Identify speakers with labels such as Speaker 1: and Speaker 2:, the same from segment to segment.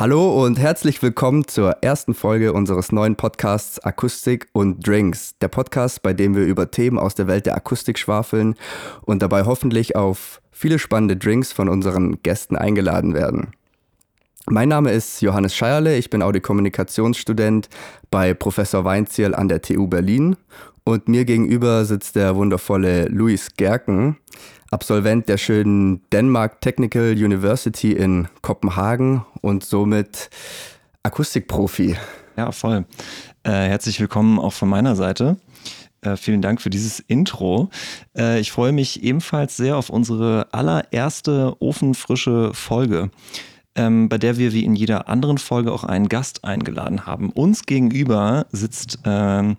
Speaker 1: Hallo und herzlich willkommen zur ersten Folge unseres neuen Podcasts Akustik und Drinks. Der Podcast, bei dem wir über Themen aus der Welt der Akustik schwafeln und dabei hoffentlich auf viele spannende Drinks von unseren Gästen eingeladen werden. Mein Name ist Johannes Scheierle, ich bin Audiokommunikationsstudent bei Professor Weinzierl an der TU Berlin und mir gegenüber sitzt der wundervolle Luis Gerken, Absolvent der schönen Denmark Technical University in Kopenhagen und somit Akustikprofi.
Speaker 2: Ja, voll. Äh, herzlich willkommen auch von meiner Seite. Äh, vielen Dank für dieses Intro. Äh, ich freue mich ebenfalls sehr auf unsere allererste ofenfrische Folge, ähm, bei der wir wie in jeder anderen Folge auch einen Gast eingeladen haben. Uns gegenüber sitzt ähm,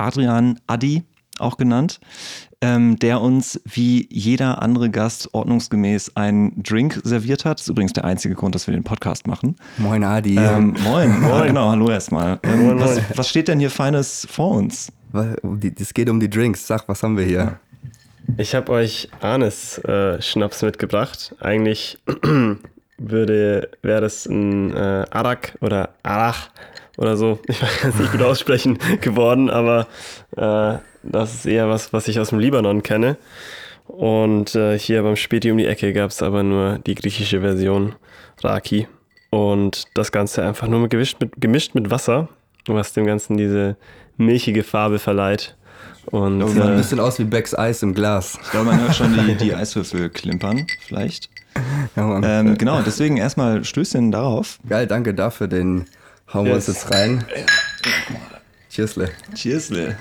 Speaker 2: Adrian Addi, auch genannt ähm, der uns wie jeder andere Gast ordnungsgemäß einen Drink serviert hat. Das ist übrigens der einzige Grund, dass wir den Podcast machen.
Speaker 1: Moin Adi.
Speaker 2: Ähm, moin, moin. genau, hallo erstmal. Ähm, moin, was, was, steht denn hier Feines vor uns?
Speaker 1: Es geht um die Drinks. Sag, was haben wir hier?
Speaker 3: Ich habe euch Arnes äh, Schnaps mitgebracht. Eigentlich würde wäre das ein äh, Arak oder Arach oder so. Ich weiß nicht gut aussprechen geworden, aber äh, das ist eher was, was ich aus dem Libanon kenne. Und äh, hier beim Späti um die Ecke gab es aber nur die griechische Version, Raki. Und das Ganze einfach nur gemischt mit, gemischt mit Wasser, was dem Ganzen diese milchige Farbe verleiht.
Speaker 1: Und, sieht äh, ein bisschen aus wie Becks Eis im Glas.
Speaker 2: Ich glaube, man hört schon die, die Eiswürfel klimpern, vielleicht. Ja, ähm, genau, deswegen erstmal Stößchen darauf.
Speaker 1: Geil, danke dafür. Den hauen yes. wir uns jetzt rein. Cheersle.
Speaker 2: Cheersle.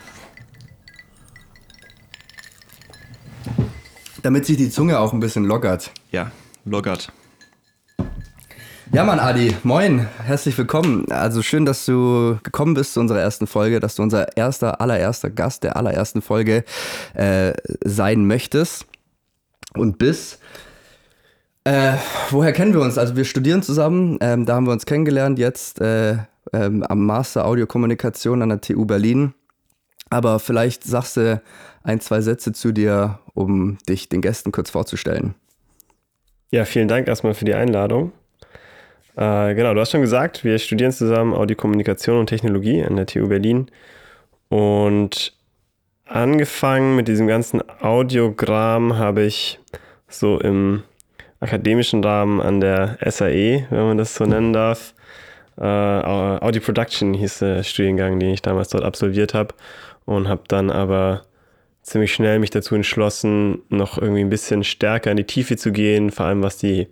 Speaker 1: Damit sich die Zunge auch ein bisschen lockert.
Speaker 2: Ja, lockert.
Speaker 1: Ja, Mann, Adi, moin, herzlich willkommen. Also schön, dass du gekommen bist zu unserer ersten Folge, dass du unser erster, allererster Gast der allerersten Folge äh, sein möchtest und bist. Äh, woher kennen wir uns? Also wir studieren zusammen, ähm, da haben wir uns kennengelernt, jetzt äh, ähm, am Master Audiokommunikation an der TU Berlin. Aber vielleicht sagst du ein, zwei Sätze zu dir, um dich den Gästen kurz vorzustellen.
Speaker 3: Ja, vielen Dank erstmal für die Einladung. Äh, genau, du hast schon gesagt, wir studieren zusammen Audiokommunikation und Technologie an der TU Berlin. Und angefangen mit diesem ganzen Audiogramm habe ich so im akademischen Rahmen an der SAE, wenn man das so nennen darf, äh, Audio Production hieß der Studiengang, den ich damals dort absolviert habe und habe dann aber ziemlich schnell mich dazu entschlossen, noch irgendwie ein bisschen stärker in die Tiefe zu gehen, vor allem was die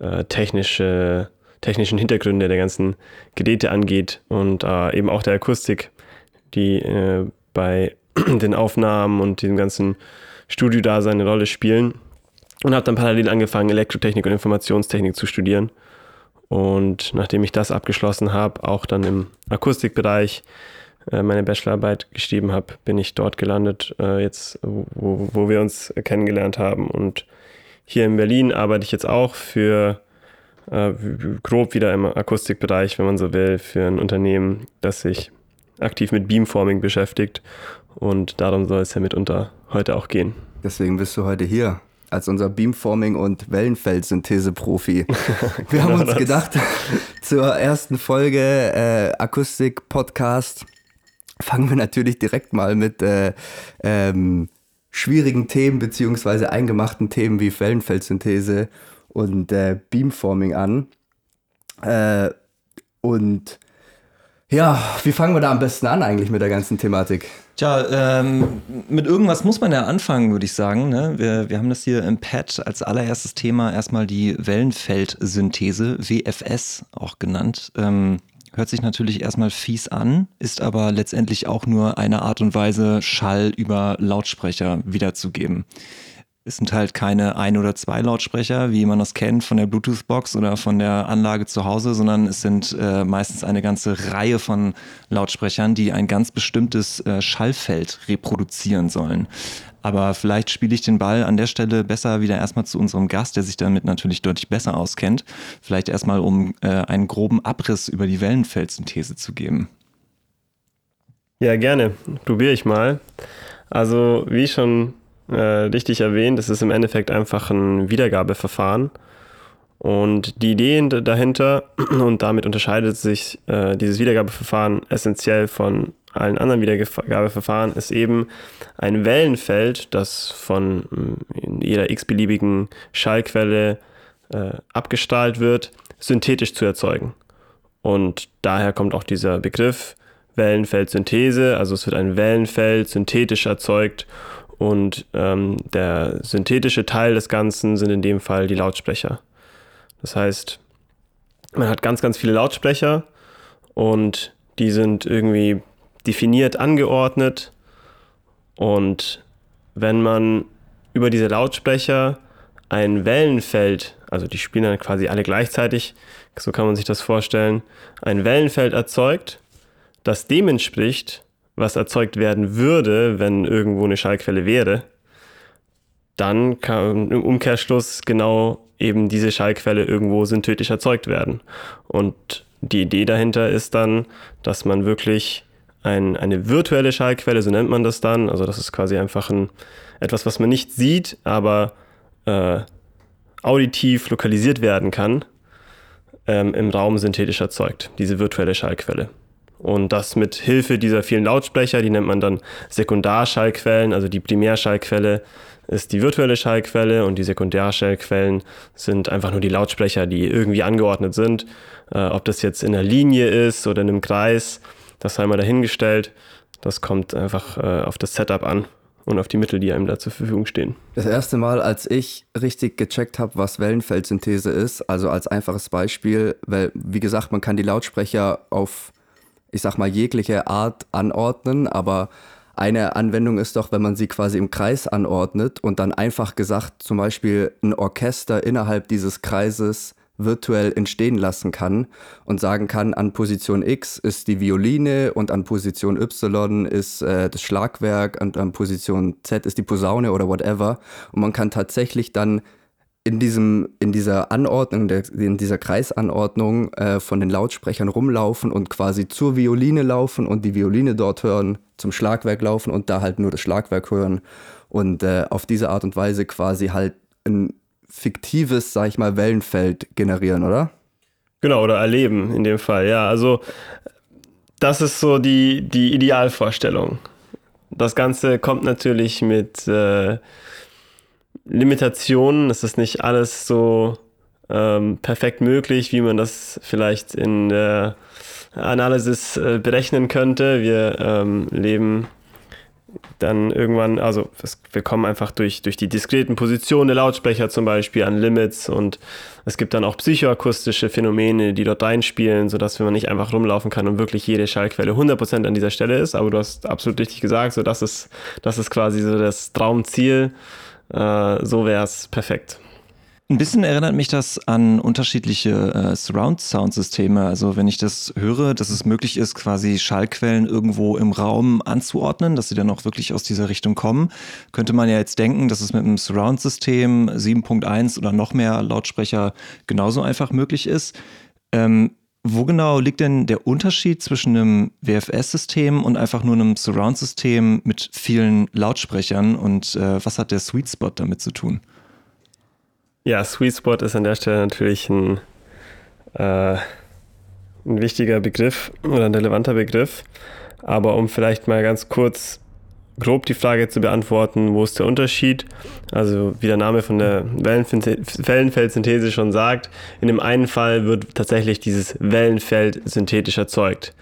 Speaker 3: äh, technische, technischen Hintergründe der ganzen Geräte angeht und äh, eben auch der Akustik, die äh, bei den Aufnahmen und diesem ganzen Studio da seine Rolle spielen. Und habe dann parallel angefangen, Elektrotechnik und Informationstechnik zu studieren. Und nachdem ich das abgeschlossen habe, auch dann im Akustikbereich äh, meine Bachelorarbeit geschrieben habe, bin ich dort gelandet, äh, jetzt, wo, wo wir uns kennengelernt haben. Und hier in Berlin arbeite ich jetzt auch für äh, grob wieder im Akustikbereich, wenn man so will, für ein Unternehmen, das sich aktiv mit Beamforming beschäftigt. Und darum soll es ja mitunter heute auch gehen.
Speaker 1: Deswegen bist du heute hier als unser Beamforming- und Wellenfeldsynthese-Profi. Wir haben genau uns gedacht, zur ersten Folge äh, Akustik-Podcast fangen wir natürlich direkt mal mit äh, ähm, schwierigen Themen beziehungsweise eingemachten Themen wie Wellenfeldsynthese und äh, Beamforming an. Äh, und ja, wie fangen wir da am besten an eigentlich mit der ganzen Thematik?
Speaker 2: Tja, ähm, mit irgendwas muss man ja anfangen, würde ich sagen. Ne? Wir, wir haben das hier im Pad als allererstes Thema erstmal die Wellenfeldsynthese, WFS auch genannt. Ähm, hört sich natürlich erstmal fies an, ist aber letztendlich auch nur eine Art und Weise, Schall über Lautsprecher wiederzugeben. Es sind halt keine ein oder zwei Lautsprecher, wie man das kennt von der Bluetooth-Box oder von der Anlage zu Hause, sondern es sind äh, meistens eine ganze Reihe von Lautsprechern, die ein ganz bestimmtes äh, Schallfeld reproduzieren sollen. Aber vielleicht spiele ich den Ball an der Stelle besser wieder erstmal zu unserem Gast, der sich damit natürlich deutlich besser auskennt. Vielleicht erstmal, um äh, einen groben Abriss über die Wellenfeldsynthese zu geben.
Speaker 3: Ja, gerne. Probiere ich mal. Also, wie schon äh, richtig erwähnt, es ist im Endeffekt einfach ein Wiedergabeverfahren. Und die Idee dahinter, und damit unterscheidet sich äh, dieses Wiedergabeverfahren essentiell von allen anderen Wiedergabeverfahren, ist eben ein Wellenfeld, das von mm, jeder x-beliebigen Schallquelle äh, abgestrahlt wird, synthetisch zu erzeugen. Und daher kommt auch dieser Begriff Wellenfeldsynthese. Also es wird ein Wellenfeld synthetisch erzeugt und ähm, der synthetische Teil des Ganzen sind in dem Fall die Lautsprecher. Das heißt, man hat ganz, ganz viele Lautsprecher und die sind irgendwie definiert angeordnet. Und wenn man über diese Lautsprecher ein Wellenfeld, also die spielen dann quasi alle gleichzeitig, so kann man sich das vorstellen, ein Wellenfeld erzeugt, das dem entspricht, was erzeugt werden würde, wenn irgendwo eine Schallquelle wäre, dann kann im Umkehrschluss genau eben diese Schallquelle irgendwo synthetisch erzeugt werden. Und die Idee dahinter ist dann, dass man wirklich ein, eine virtuelle Schallquelle, so nennt man das dann, also das ist quasi einfach ein, etwas, was man nicht sieht, aber äh, auditiv lokalisiert werden kann, ähm, im Raum synthetisch erzeugt, diese virtuelle Schallquelle. Und das mit Hilfe dieser vielen Lautsprecher, die nennt man dann Sekundarschallquellen, also die Primärschallquelle ist die virtuelle Schallquelle und die Sekundärschallquellen sind einfach nur die Lautsprecher, die irgendwie angeordnet sind. Äh, ob das jetzt in einer Linie ist oder in einem Kreis, das sei mal dahingestellt. Das kommt einfach äh, auf das Setup an und auf die Mittel, die einem da zur Verfügung stehen.
Speaker 1: Das erste Mal, als ich richtig gecheckt habe, was Wellenfeldsynthese ist, also als einfaches Beispiel, weil, wie gesagt, man kann die Lautsprecher auf, ich sag mal, jegliche Art anordnen, aber eine Anwendung ist doch, wenn man sie quasi im Kreis anordnet und dann einfach gesagt zum Beispiel ein Orchester innerhalb dieses Kreises virtuell entstehen lassen kann und sagen kann, an Position X ist die Violine und an Position Y ist äh, das Schlagwerk und an Position Z ist die Posaune oder whatever. Und man kann tatsächlich dann in, diesem, in dieser Anordnung, in dieser Kreisanordnung äh, von den Lautsprechern rumlaufen und quasi zur Violine laufen und die Violine dort hören, zum Schlagwerk laufen und da halt nur das Schlagwerk hören und äh, auf diese Art und Weise quasi halt ein fiktives, sag ich mal, Wellenfeld generieren, oder?
Speaker 3: Genau, oder erleben in dem Fall, ja. Also das ist so die, die Idealvorstellung. Das Ganze kommt natürlich mit äh, Limitationen. Es ist nicht alles so ähm, perfekt möglich, wie man das vielleicht in der Analysis äh, berechnen könnte. Wir ähm, leben dann irgendwann, also es, wir kommen einfach durch, durch die diskreten Positionen der Lautsprecher zum Beispiel an Limits und es gibt dann auch psychoakustische Phänomene, die dort reinspielen, sodass man nicht einfach rumlaufen kann und wirklich jede Schallquelle 100% an dieser Stelle ist. Aber du hast absolut richtig gesagt, so das ist, das ist quasi so das Traumziel. Äh, so wäre es perfekt.
Speaker 2: Ein bisschen erinnert mich das an unterschiedliche äh, Surround-Sound-Systeme. Also wenn ich das höre, dass es möglich ist, quasi Schallquellen irgendwo im Raum anzuordnen, dass sie dann auch wirklich aus dieser Richtung kommen, könnte man ja jetzt denken, dass es mit einem Surround-System 7.1 oder noch mehr Lautsprecher genauso einfach möglich ist. Ähm, wo genau liegt denn der Unterschied zwischen einem WFS-System und einfach nur einem Surround-System mit vielen Lautsprechern und äh, was hat der Sweet Spot damit zu tun?
Speaker 3: Ja, Sweet Spot ist an der Stelle natürlich ein, äh, ein wichtiger Begriff oder ein relevanter Begriff. Aber um vielleicht mal ganz kurz grob die Frage zu beantworten, wo ist der Unterschied? Also wie der Name von der Wellenfeldsynthese schon sagt, in dem einen Fall wird tatsächlich dieses Wellenfeld synthetisch erzeugt.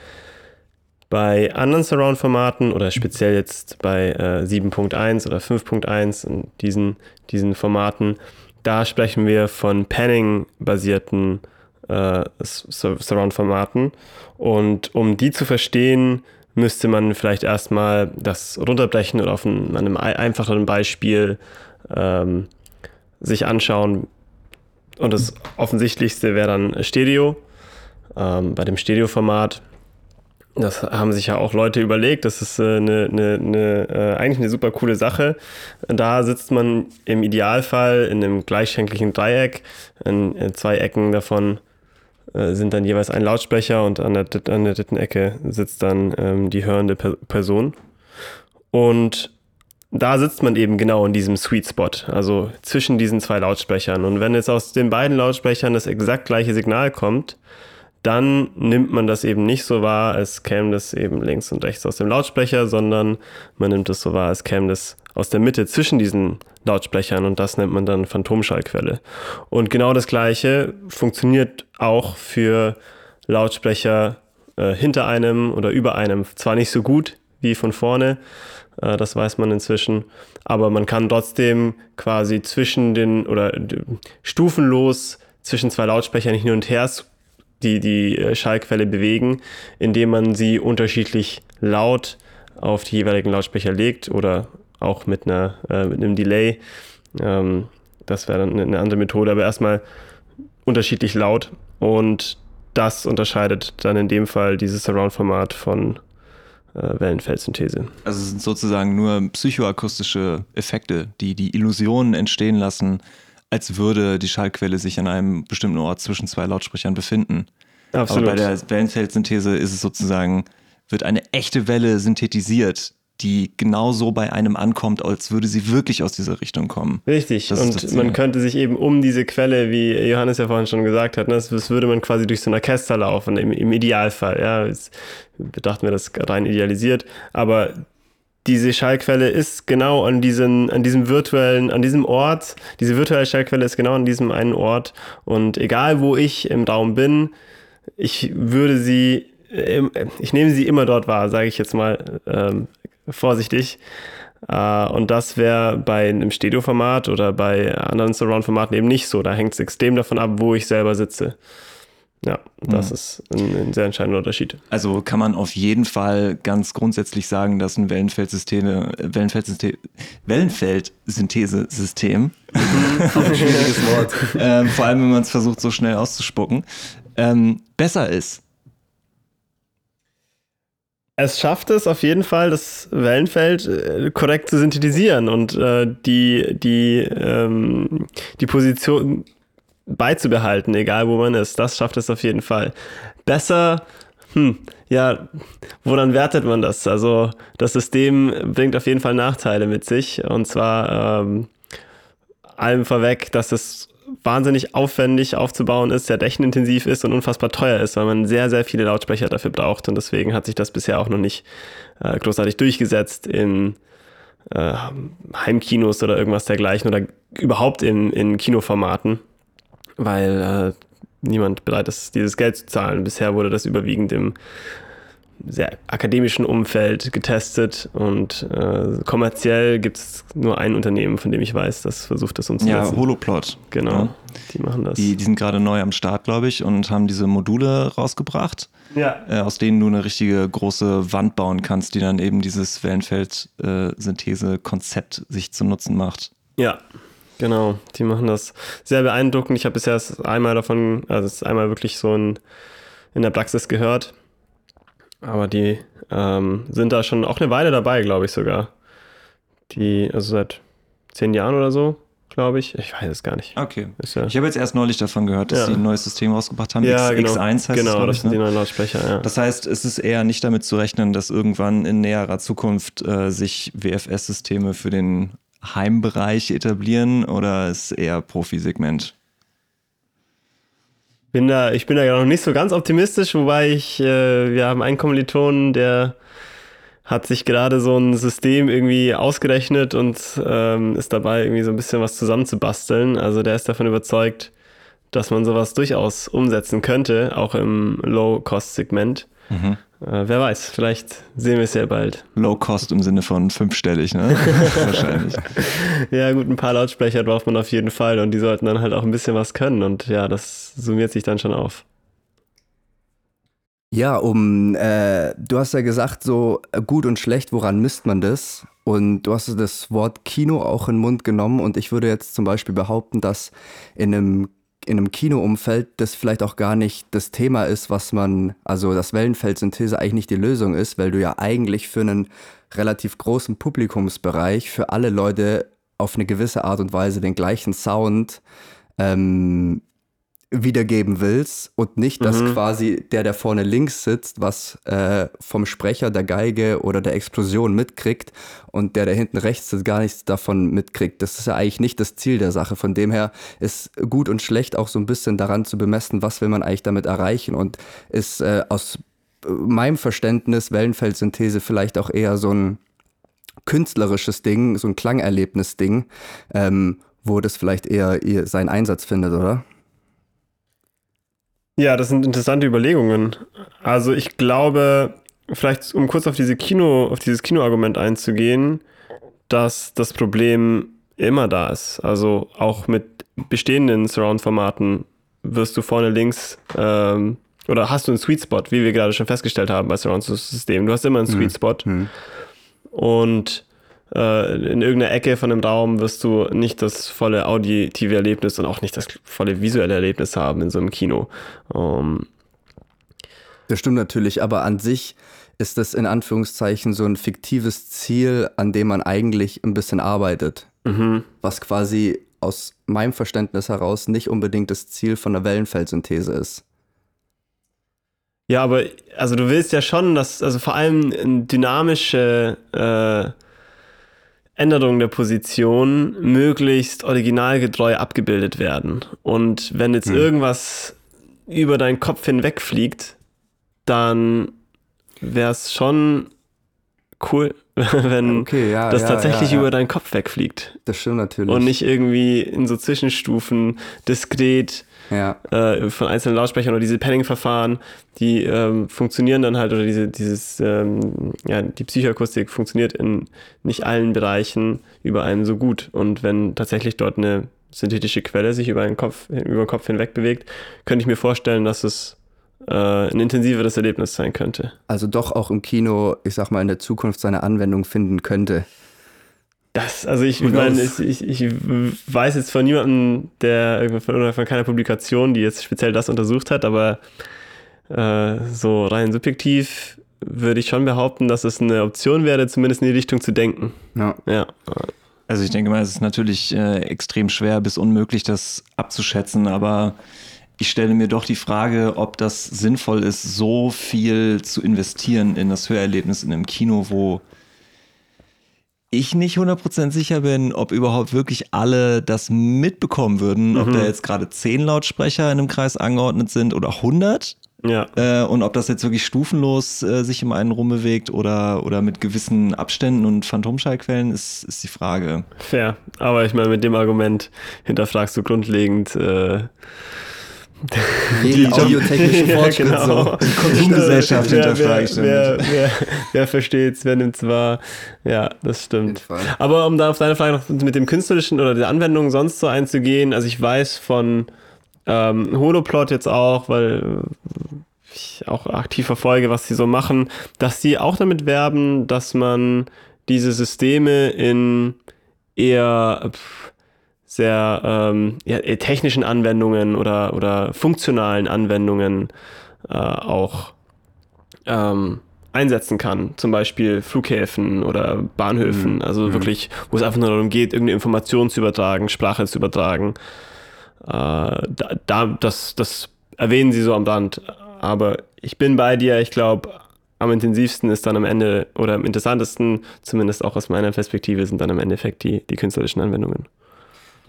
Speaker 3: Bei anderen Surround-Formaten oder speziell jetzt bei äh, 7.1 oder 5.1 in diesen, diesen Formaten da sprechen wir von Panning-basierten äh, Surround-Formaten. Und um die zu verstehen, müsste man vielleicht erstmal das runterbrechen oder auf ein, einem einfacheren Beispiel ähm, sich anschauen. Und das Offensichtlichste wäre dann Stereo. Ähm, bei dem Stereo-Format das haben sich ja auch Leute überlegt. Das ist äh, eine, eine, eine, äh, eigentlich eine super coole Sache. Da sitzt man im Idealfall in einem gleichschenklichen Dreieck. In, in zwei Ecken davon sind dann jeweils ein Lautsprecher und an der, an der dritten Ecke sitzt dann ähm, die hörende per Person. Und da sitzt man eben genau in diesem Sweet Spot, also zwischen diesen zwei Lautsprechern. Und wenn jetzt aus den beiden Lautsprechern das exakt gleiche Signal kommt, dann nimmt man das eben nicht so wahr, als käme das eben links und rechts aus dem Lautsprecher, sondern man nimmt es so wahr, als käme das aus der Mitte zwischen diesen Lautsprechern und das nennt man dann Phantomschallquelle. Und genau das gleiche funktioniert auch für Lautsprecher äh, hinter einem oder über einem. Zwar nicht so gut wie von vorne, äh, das weiß man inzwischen, aber man kann trotzdem quasi zwischen den oder stufenlos zwischen zwei Lautsprechern hin und her die, die äh, Schallquelle bewegen, indem man sie unterschiedlich laut auf die jeweiligen Lautsprecher legt oder auch mit, einer, äh, mit einem Delay. Ähm, das wäre dann eine andere Methode, aber erstmal unterschiedlich laut und das unterscheidet dann in dem Fall dieses Surround-Format von äh, Wellenfeldsynthese.
Speaker 2: Also es sind sozusagen nur psychoakustische Effekte, die die Illusionen entstehen lassen, als würde die Schallquelle sich an einem bestimmten Ort zwischen zwei Lautsprechern befinden. Absolut. Aber bei der Wellenfeldsynthese ist es sozusagen, wird eine echte Welle synthetisiert, die genauso bei einem ankommt, als würde sie wirklich aus dieser Richtung kommen.
Speaker 3: Richtig. Das und man könnte sich eben um diese Quelle, wie Johannes ja vorhin schon gesagt hat, ne, das, das würde man quasi durch so ein Orchester laufen, im, im Idealfall. Ja, jetzt bedachten wir das rein idealisiert, aber diese Schallquelle ist genau an, diesen, an diesem virtuellen, an diesem Ort, diese virtuelle Schallquelle ist genau an diesem einen Ort und egal wo ich im Raum bin, ich würde sie, ich nehme sie immer dort wahr, sage ich jetzt mal ähm, vorsichtig. Uh, und das wäre bei einem Stereo-Format oder bei anderen Surround-Formaten eben nicht so. Da hängt es extrem davon ab, wo ich selber sitze. Ja, das mhm. ist ein, ein, sehr entscheidender Unterschied.
Speaker 2: Also kann man auf jeden Fall ganz grundsätzlich sagen, dass ein Wellenfeldsysteme, Wellenfeldsystem, Wellenfeldsynthesesystem, schwieriges Wort, ähm, vor allem wenn man es versucht, so schnell auszuspucken, ähm, besser ist.
Speaker 3: Es schafft es auf jeden Fall, das Wellenfeld äh, korrekt zu synthetisieren und äh, die, die, ähm, die Position beizubehalten, egal wo man ist. Das schafft es auf jeden Fall. Besser, hm, ja, woran wertet man das? Also das System bringt auf jeden Fall Nachteile mit sich. Und zwar ähm, allem vorweg, dass es wahnsinnig aufwendig aufzubauen ist, sehr rechenintensiv ist und unfassbar teuer ist, weil man sehr, sehr viele Lautsprecher dafür braucht. Und deswegen hat sich das bisher auch noch nicht äh, großartig durchgesetzt in äh, Heimkinos oder irgendwas dergleichen oder überhaupt in, in Kinoformaten weil äh, niemand bereit ist, dieses Geld zu zahlen. Bisher wurde das überwiegend im sehr akademischen Umfeld getestet und äh, kommerziell gibt es nur ein Unternehmen, von dem ich weiß, das versucht das umzusetzen.
Speaker 2: Ja, Holoplot.
Speaker 3: Genau, ja. die machen das.
Speaker 2: Die, die sind gerade neu am Start, glaube ich, und haben diese Module rausgebracht, ja. äh, aus denen du eine richtige große Wand bauen kannst, die dann eben dieses Wellenfeld-Synthese-Konzept sich zu Nutzen macht.
Speaker 3: Ja, Genau, die machen das sehr beeindruckend. Ich habe bisher einmal davon, also einmal wirklich so in, in der Praxis gehört. Aber die ähm, sind da schon auch eine Weile dabei, glaube ich sogar. Die, also seit zehn Jahren oder so, glaube ich. Ich weiß es gar nicht.
Speaker 2: Okay. Ja ich habe jetzt erst neulich davon gehört, dass ja. sie ein neues System rausgebracht haben. Ja, X, genau. X1 heißt
Speaker 3: genau,
Speaker 2: es,
Speaker 3: das sind ne? die neuen Lautsprecher, ja.
Speaker 2: Das heißt, es ist eher nicht damit zu rechnen, dass irgendwann in näherer Zukunft äh, sich WFS-Systeme für den Heimbereich etablieren oder ist eher Profisegment?
Speaker 3: Bin da, ich bin da ja noch nicht so ganz optimistisch, wobei ich, äh, wir haben einen Kommilitonen, der hat sich gerade so ein System irgendwie ausgerechnet und ähm, ist dabei, irgendwie so ein bisschen was zusammenzubasteln. Also der ist davon überzeugt, dass man sowas durchaus umsetzen könnte, auch im Low-Cost-Segment. Mhm. Äh, wer weiß, vielleicht sehen wir es ja bald.
Speaker 2: Low Cost im Sinne von fünfstellig, ne? Wahrscheinlich.
Speaker 3: Ja, gut, ein paar Lautsprecher braucht man auf jeden Fall und die sollten dann halt auch ein bisschen was können und ja, das summiert sich dann schon auf.
Speaker 1: Ja, um, äh, du hast ja gesagt, so gut und schlecht, woran misst man das? Und du hast das Wort Kino auch in den Mund genommen und ich würde jetzt zum Beispiel behaupten, dass in einem in einem Kinoumfeld das vielleicht auch gar nicht das Thema ist, was man, also das Wellenfeldsynthese eigentlich nicht die Lösung ist, weil du ja eigentlich für einen relativ großen Publikumsbereich für alle Leute auf eine gewisse Art und Weise den gleichen Sound ähm, wiedergeben willst und nicht, dass
Speaker 3: Mhm.
Speaker 1: quasi der, der vorne links sitzt, was äh, vom Sprecher, der Geige oder der Explosion mitkriegt und der, der hinten rechts sitzt, gar nichts davon mitkriegt. Das ist ja eigentlich nicht das Ziel der Sache. Von dem her ist gut und schlecht auch so ein bisschen daran zu bemessen, was will man eigentlich damit erreichen und ist äh, aus äh, meinem Verständnis Wellenfeldsynthese vielleicht auch eher so ein künstlerisches Ding, so ein Klangerlebnis-Ding, ähm, wo das vielleicht eher seinen Einsatz findet, oder?
Speaker 3: Ja, das sind interessante Überlegungen. Also ich glaube, vielleicht um kurz auf diese Kino, auf dieses Kinoargument einzugehen, dass das Problem immer da ist. Also auch mit bestehenden Surround-Formaten wirst du vorne links ähm, oder hast du einen Sweet Spot, wie wir gerade schon festgestellt haben bei Surround-System. Du hast immer einen Sweet Spot
Speaker 1: Hm.
Speaker 3: und äh, in irgendeiner Ecke von dem Raum wirst du nicht das volle auditive Erlebnis und auch nicht das volle visuelle Erlebnis haben in so einem Kino. Ähm,
Speaker 1: Das stimmt natürlich, aber an sich ist das in Anführungszeichen so ein fiktives Ziel, an dem man eigentlich ein bisschen arbeitet.
Speaker 3: mhm.
Speaker 1: Was quasi aus meinem Verständnis heraus nicht unbedingt das Ziel von der Wellenfeldsynthese ist.
Speaker 3: Ja, aber also du willst ja schon, dass also vor allem dynamische äh, Änderungen der Position möglichst originalgetreu abgebildet werden. Und wenn jetzt
Speaker 1: Hm.
Speaker 3: irgendwas über deinen Kopf hinweg fliegt, dann wäre es schon cool, wenn
Speaker 1: Okay, ja.
Speaker 3: das
Speaker 1: ja,
Speaker 3: tatsächlich
Speaker 1: ja.
Speaker 3: über deinen Kopf wegfliegt.
Speaker 1: Das stimmt natürlich.
Speaker 3: Und nicht irgendwie in so Zwischenstufen diskret
Speaker 1: Ja,
Speaker 3: äh, von einzelnen Lautsprechern oder diese Panning-Verfahren, die ähm, funktionieren dann halt, oder diese, dieses, ähm, ja, die Psychoakustik funktioniert in nicht allen Bereichen über einen so gut. Und wenn tatsächlich dort eine synthetische Quelle sich über den Kopf, über den Kopf hinweg bewegt, könnte ich mir vorstellen, dass es äh, ein intensiveres Erlebnis sein könnte.
Speaker 1: also doch auch im Kino, ich sag mal, in der Zukunft seine Anwendung finden könnte.
Speaker 3: Das, also ich
Speaker 1: Who
Speaker 3: meine, ich, ich, ich weiß jetzt von niemandem, der von, oder von keiner Publikation, die jetzt speziell das untersucht hat, aber äh, so rein subjektiv würde ich schon behaupten, dass es eine Option wäre, zumindest in die Richtung zu denken.
Speaker 1: Ja.
Speaker 3: Ja.
Speaker 2: Also ich denke mal, es ist natürlich äh, extrem schwer bis unmöglich, das abzuschätzen, aber ich stelle mir doch die Frage, ob das sinnvoll ist, so viel zu investieren in das Hörerlebnis in einem Kino, wo ich nicht 100% sicher bin, ob überhaupt wirklich alle das mitbekommen würden, ob
Speaker 3: Mhm.
Speaker 2: da jetzt gerade 10 Lautsprecher in einem Kreis angeordnet sind oder 100
Speaker 3: Ja.
Speaker 2: äh, und ob das jetzt wirklich stufenlos äh, sich im einen rumbewegt oder, oder mit gewissen Abständen und Phantomschallquellen, ist, ist die Frage.
Speaker 3: Fair. Aber ich meine, mit dem Argument hinterfragst du grundlegend äh,
Speaker 1: Jeden
Speaker 3: Job-
Speaker 1: audiotechnischen
Speaker 3: Ja,
Speaker 1: Fortschritt
Speaker 3: genau.
Speaker 1: so.
Speaker 2: Die Konsumgesellschaft hinterfrage ich
Speaker 3: wer, wer, wer, wer versteht's, wer nimmt's wahr? Ja, das stimmt. Aber um da auf deine Frage noch mit dem künstlerischen oder der Anwendung sonst so einzugehen, also ich weiß von ähm, Holoplot jetzt auch, weil äh, ich auch aktiv verfolge, was sie so machen, dass sie auch damit werben, dass man diese Systeme in eher pff, sehr ähm, ja, eher technischen Anwendungen oder, oder funktionalen Anwendungen äh, auch ähm, einsetzen kann. Zum Beispiel Flughäfen oder Bahnhöfen.
Speaker 1: Mhm.
Speaker 3: Also
Speaker 1: Mhm.
Speaker 3: wirklich, wo es einfach nur darum geht, irgendeine Information zu übertragen, Sprache zu übertragen. Äh, da, da, das, das erwähnen sie so am Rand. Aber ich bin bei dir. Ich glaube, am intensivsten ist dann am Ende oder am interessantesten, zumindest auch aus meiner Perspektive, sind dann im Endeffekt die, die künstlerischen Anwendungen.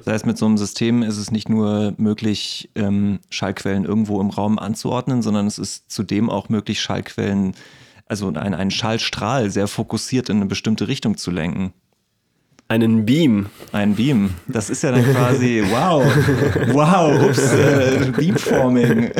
Speaker 2: Das heißt, mit so einem System ist es nicht nur möglich, ähm, Schallquellen irgendwo im Raum anzuordnen, sondern es ist zudem auch möglich, Schallquellen, also einen, einen Schallstrahl sehr fokussiert in eine bestimmte Richtung zu lenken.
Speaker 3: Einen Beam.
Speaker 2: Ein Beam. Das ist ja dann quasi, wow, wow, ups, äh, Beamforming.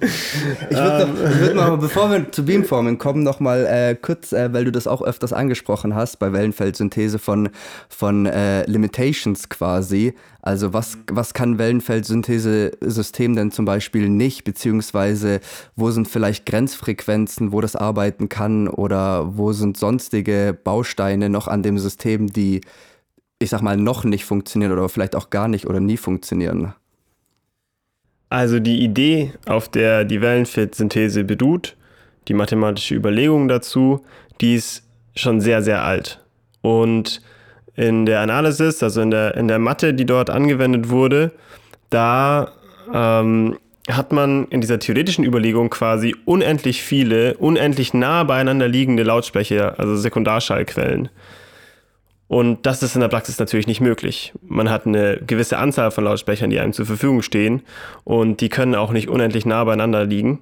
Speaker 1: Ich würde würd mal, bevor wir zu Beamforming kommen, noch mal äh, kurz, äh, weil du das auch öfters angesprochen hast bei Wellenfeldsynthese von, von äh, Limitations quasi. Also was, was kann Wellenfeldsynthese-System denn zum Beispiel nicht, beziehungsweise wo sind vielleicht Grenzfrequenzen, wo das arbeiten kann oder wo sind sonstige Bausteine noch an dem System, die, ich sag mal, noch nicht funktionieren oder vielleicht auch gar nicht oder nie funktionieren.
Speaker 3: Also die Idee, auf der die Wellenfeldsynthese beruht, die mathematische Überlegung dazu, die ist schon sehr, sehr alt. Und in der Analysis, also in der, in der Mathe, die dort angewendet wurde, da ähm, hat man in dieser theoretischen Überlegung quasi unendlich viele, unendlich nah beieinander liegende Lautsprecher, also Sekundarschallquellen. Und das ist in der Praxis natürlich nicht möglich. Man hat eine gewisse Anzahl von Lautsprechern, die einem zur Verfügung stehen und die können auch nicht unendlich nah beieinander liegen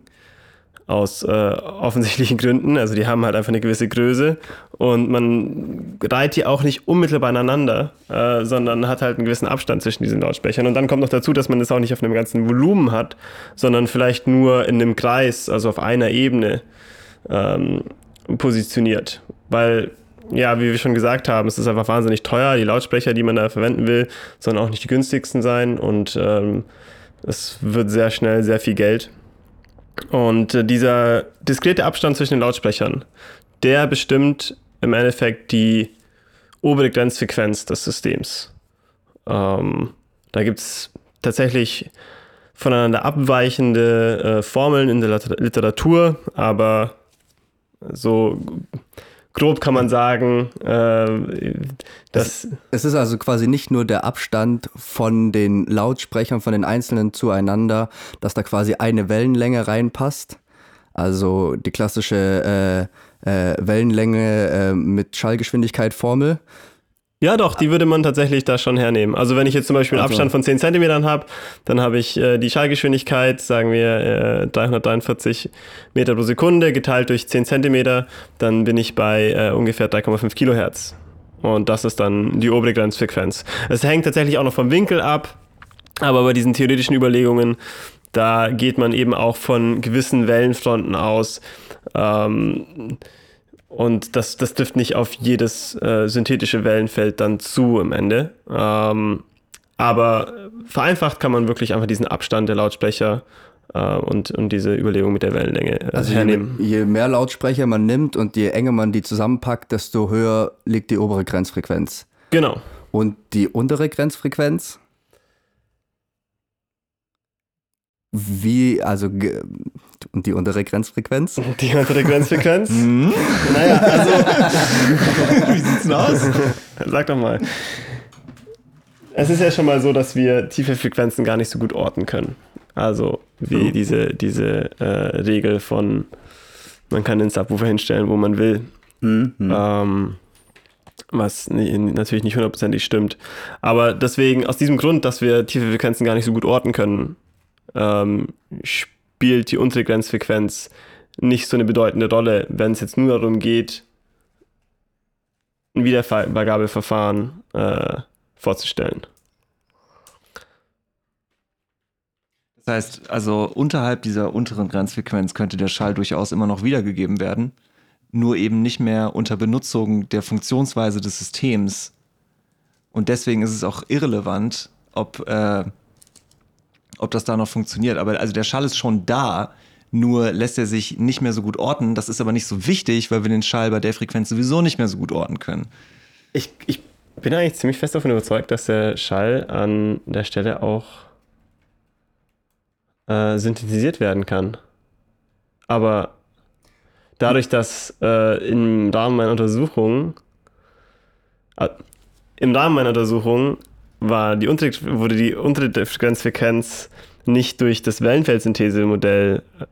Speaker 3: aus äh, offensichtlichen Gründen. Also die haben halt einfach eine gewisse Größe und man reiht die auch nicht unmittelbar aneinander, äh, sondern hat halt einen gewissen Abstand zwischen diesen Lautsprechern. Und dann kommt noch dazu, dass man das auch nicht auf einem ganzen Volumen hat, sondern vielleicht nur in einem Kreis, also auf einer Ebene ähm, positioniert. Weil ja, wie wir schon gesagt haben, es ist einfach wahnsinnig teuer. Die Lautsprecher, die man da verwenden will, sollen auch nicht die günstigsten sein und ähm, es wird sehr schnell sehr viel Geld. Und äh, dieser diskrete Abstand zwischen den Lautsprechern, der bestimmt im Endeffekt die obere Grenzfrequenz des Systems. Ähm, da gibt es tatsächlich voneinander abweichende äh, Formeln in der Literatur, aber so grob kann man sagen, äh, dass.
Speaker 1: Es, es, ist also quasi nicht nur der Abstand von den Lautsprechern, von den einzelnen zueinander, dass da quasi eine Wellenlänge reinpasst. Also die klassische äh, äh, Wellenlänge äh, mit Schallgeschwindigkeit Formel,
Speaker 3: ja, doch, die würde man tatsächlich da schon hernehmen. Also wenn ich jetzt zum Beispiel einen also. Abstand von 10 cm habe, dann habe ich äh, die Schallgeschwindigkeit, sagen wir äh, 343 Meter pro Sekunde, geteilt durch 10 cm, dann bin ich bei äh, ungefähr 3,5 Kilohertz. Und das ist dann die obere Grenzfrequenz. Es hängt tatsächlich auch noch vom Winkel ab, aber bei diesen theoretischen Überlegungen, da geht man eben auch von gewissen Wellenfronten aus. Ähm, und das, das trifft nicht auf jedes äh, synthetische Wellenfeld dann zu im Ende. Ähm, aber vereinfacht kann man wirklich einfach diesen Abstand der Lautsprecher äh, und, und diese Überlegung mit der Wellenlänge äh,
Speaker 1: also hernehmen. Je, je, mehr Lautsprecher man nimmt und je enger man die zusammenpackt, desto höher liegt die obere Grenzfrequenz.
Speaker 3: Genau.
Speaker 1: Und die untere Grenzfrequenz? Wie, also und die untere Grenzfrequenz?
Speaker 3: Die untere Grenzfrequenz? mhm. Naja, also. Wie sieht's denn aus? Sag doch mal. Es ist ja schon mal so, dass wir tiefe Frequenzen gar nicht so gut orten können. Also wie mhm. diese, diese äh, Regel von, man kann den Subwoofer hinstellen, wo man will. Mhm. Ähm, was natürlich nicht hundertprozentig stimmt. Aber deswegen, aus diesem Grund, dass wir tiefe Frequenzen gar nicht so gut orten können, ähm, spielt die untere Grenzfrequenz nicht so eine bedeutende Rolle, wenn es jetzt nur darum geht, ein Wiedervergabeverfahren äh, vorzustellen.
Speaker 2: Das heißt, also unterhalb dieser unteren Grenzfrequenz könnte der Schall durchaus immer noch wiedergegeben werden, nur eben nicht mehr unter Benutzung der Funktionsweise des Systems. Und deswegen ist es auch irrelevant, ob äh, ob das da noch funktioniert. Aber also der Schall ist schon da, nur lässt er sich nicht mehr so gut orten. Das ist aber nicht so wichtig, weil wir den Schall bei der Frequenz sowieso nicht mehr so gut orten können.
Speaker 3: Ich, ich bin eigentlich ziemlich fest davon überzeugt, dass der Schall an der Stelle auch äh, synthetisiert werden kann. Aber dadurch, dass äh, im Rahmen meiner Untersuchung äh, im Rahmen meiner Untersuchung war die untere, wurde die untere Grenzfrequenz nicht durch das Wellenfeldsynthesemodell äh,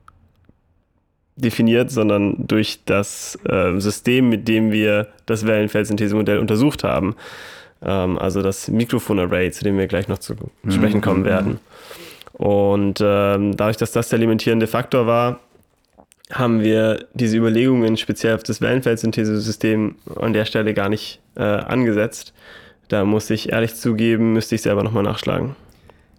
Speaker 3: definiert, sondern durch das äh, System, mit dem wir das Wellenfeldsynthesemodell untersucht haben. Ähm, also das Mikrofonarray, zu dem wir gleich noch zu mhm. sprechen kommen mhm. werden. Und ähm, dadurch, dass das der limitierende Faktor war, haben wir diese Überlegungen speziell auf das Wellenfeldsynthesesystem an der Stelle gar nicht äh, angesetzt. Da muss ich ehrlich zugeben, müsste ich selber nochmal nachschlagen.